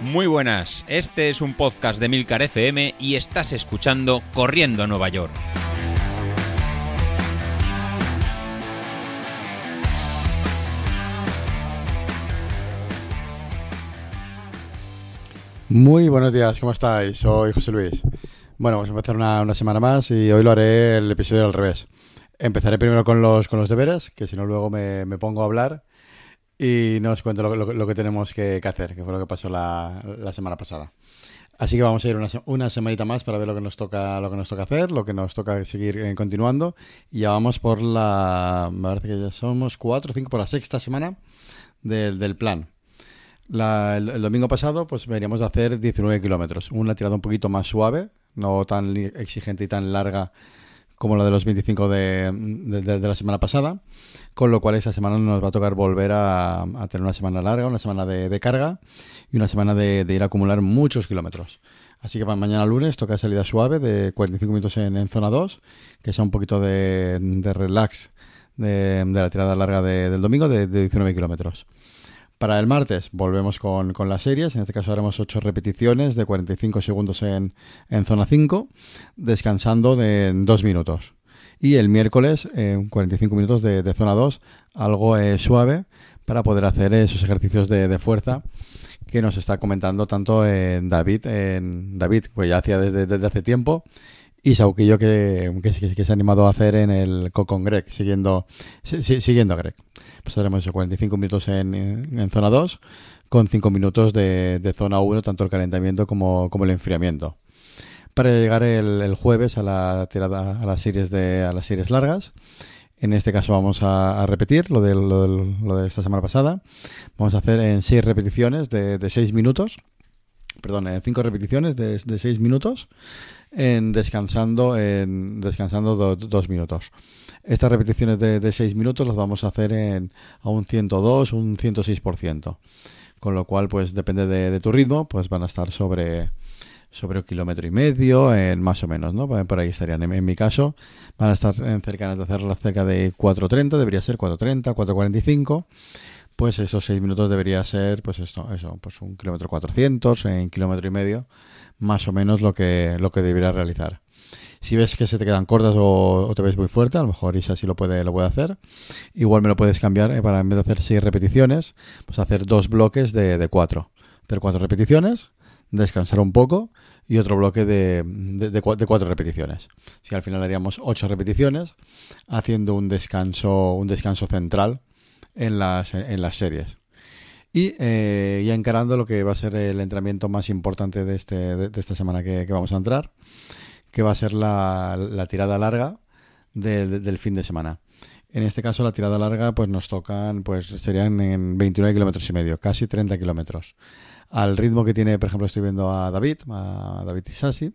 Muy buenas, este es un podcast de Milcar FM y estás escuchando Corriendo a Nueva York. Muy buenos días, ¿cómo estáis? Soy José Luis. Bueno, vamos a empezar una, una semana más y hoy lo haré el episodio al revés. Empezaré primero con los, con los deberes, que si no luego me, me pongo a hablar y no os cuento lo, lo- lo que tenemos que, hacer, que fue lo que pasó la, la semana pasada. Así que vamos a ir una, una semanita más para ver lo que nos toca, lo que nos toca hacer, lo que nos toca seguir eh, continuando. Y ya vamos por la, me parece que ya somos cuatro o cinco por la sexta semana del, del plan. La- el, el domingo pasado, pues veníamos de hacer 19 kilómetros. Una tirada un poquito más suave, no tan exigente y tan larga como la de los 25 de, de- la semana pasada. Con lo cual, esta semana nos va a tocar volver a, tener una semana larga, una semana de, carga y una semana de, ir a acumular muchos kilómetros. Así que para mañana lunes toca salida suave de 45 minutos en, en zona 2, que sea un poquito de, relax de, la tirada larga de- del domingo de 19 kilómetros. Para el martes volvemos con, con las series. En este caso haremos 8 repeticiones de 45 segundos en, en zona 5, descansando de 2 minutos. Y el miércoles, eh, 45 minutos de, de zona 2, algo eh, suave para poder hacer esos ejercicios de, de fuerza que nos está comentando tanto en David, David, que ya hacía desde, desde hace tiempo, y Sauquillo que, que, que- se ha animado a hacer en el co- con Greg, siguiendo, si- si- siguiendo a Greg. Haremos eso, 45 minutos en, en, zona 2, con 5 minutos de, de zona 1, tanto el calentamiento como, como el enfriamiento. Para llegar el, el jueves a la tirada, a las series de, a las series largas. En este caso vamos a, repetir lo de, lo, de esta semana pasada. Vamos a hacer en 6 repeticiones de, de 6 minutos. Perdón, en 5 repeticiones de 6 minutos. En descansando en descansando 2 minutos. Estas repeticiones de, 6 minutos las vamos a hacer en, a un 102, un 106%. Con lo cual, pues depende de, de tu ritmo, pues van a estar sobre, sobre un kilómetro y medio, en más o menos, ¿no? Por ahí estarían. En, en mi caso, van a estar en cercanas de hacerlas cerca de 4.30, debería ser 4.30, 4.45. Pues esos 6 minutos debería ser, pues esto, eso, pues un kilómetro 400, en kilómetro y medio, más o menos lo que, lo que deberías realizar. Si ves que se te quedan cortas o, te ves muy fuerte, a lo mejor Isa sí lo puede, lo puede hacer. Igual me lo puedes cambiar eh, para en vez de hacer 6 repeticiones, pues hacer dos bloques de, de 4. Hacer 4 repeticiones, descansar un poco y otro bloque de, de, de, cua- de cuatro repeticiones. Si al final haríamos 8 repeticiones, haciendo un descanso, un descanso central en las, en las series. Y eh, ya encarando lo que va a ser el entrenamiento más importante de, este, de, esta semana que, vamos a entrar, que va a ser la, la tirada larga de- del fin de semana. En este caso, la tirada larga, pues nos tocan, pues serían en 29 kilómetros y medio, casi 30 kilómetros. Al ritmo que tiene, por ejemplo, estoy viendo a David, a David Isasi,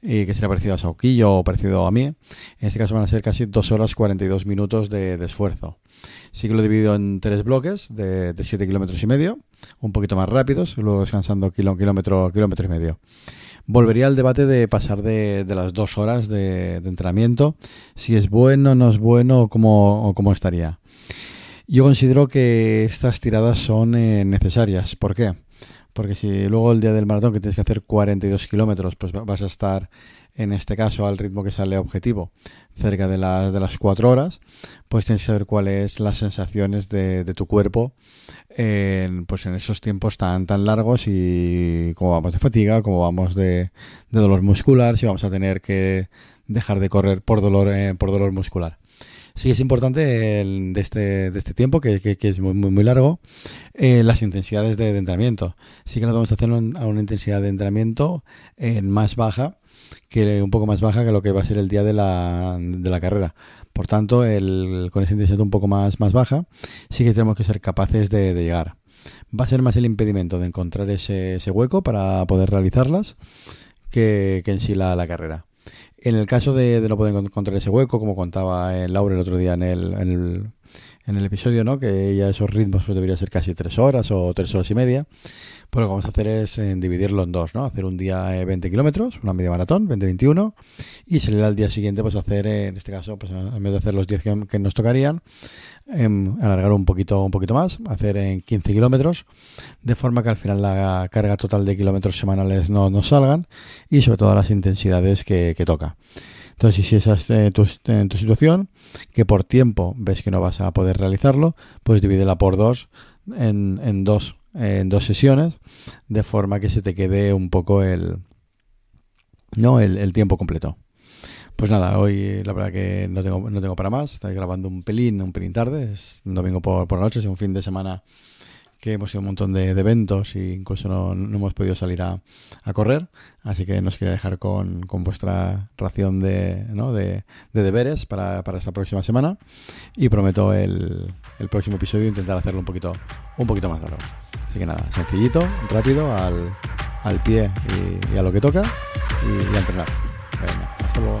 y que sería parecido a Sauquillo o parecido a mí. En este caso van a ser casi 2 horas 42 minutos de, esfuerzo. Sí que lo he dividido en tres bloques de, de 7 kilómetros y medio, un poquito más rápidos, luego descansando kilo, kilómetro, kilómetro y medio. Volvería al debate de pasar de, las dos horas de, entrenamiento, si es bueno, no es bueno o cómo, cómo estaría. Yo considero que estas tiradas son eh, necesarias. ¿Por qué? Porque si luego el día del maratón que tienes que hacer 42 kilómetros, pues va- vas a estar en este caso al ritmo que sale objetivo, cerca de las, de las 4 horas, pues tienes que saber cuáles las sensaciones de, de tu cuerpo en, pues en esos tiempos tan, tan largos y cómo vamos de fatiga, cómo vamos de, de dolor muscular, si vamos a tener que dejar de correr por dolor, eh, por dolor muscular. Sí es importante el- de, este, de este tiempo, que, es muy, muy, muy largo, eh, las intensidades de, de entrenamiento. Sí que nos vamos a hacer a una intensidad de entrenamiento eh, más baja, que un poco más baja que lo que va a ser el día de la, de la carrera. Por tanto, el, con esa intensidad un poco más, más baja, sí que tenemos que ser capaces de, llegar. Va a ser más el impedimento de encontrar ese, ese hueco para poder realizarlas que, en sí la carrera. En el caso de, de no poder encontrar ese hueco, como contaba el Laura el otro día en el, en el, en el episodio, ¿no? Que ya esos ritmos pues debería ser casi tres horas o tres horas y media. Pues lo que vamos a hacer es eh, dividirlo en dos, ¿no? Hacer un día 20 eh, kilómetros, una media maratón, 20-21, y salir al día siguiente, pues hacer, eh, en este caso, pues en vez de hacer los 10 que, nos tocarían, em, alargar un poquito, un poquito más, hacer en 15 kilómetros, de forma que al final la carga total de kilómetros semanales no nos salgan y sobre todo las intensidades que, toca. Entonces, si esa es tu, tu, situación, que por tiempo ves que no vas a poder realizarlo, pues divídela por dos en, en dos en dos sesiones, de forma que se te quede un poco el, no, el, tiempo completo. Pues nada, hoy la verdad que no tengo, no tengo para más. Estoy grabando un pelín, un pelín tarde. Es domingo por, por la noche, es un fin de semana que hemos ido un montón de, eventos e incluso no, hemos podido salir a, correr. Así que nos quería dejar con, vuestra ración de, ¿no? de, deberes para, esta próxima semana. Y prometo el, el, próximo episodio intentar hacerlo un poquito, un poquito más largo. Así que nada, sencillito, rápido, al, al pie y, a lo que toca y, a entrenar. Venga, hasta luego.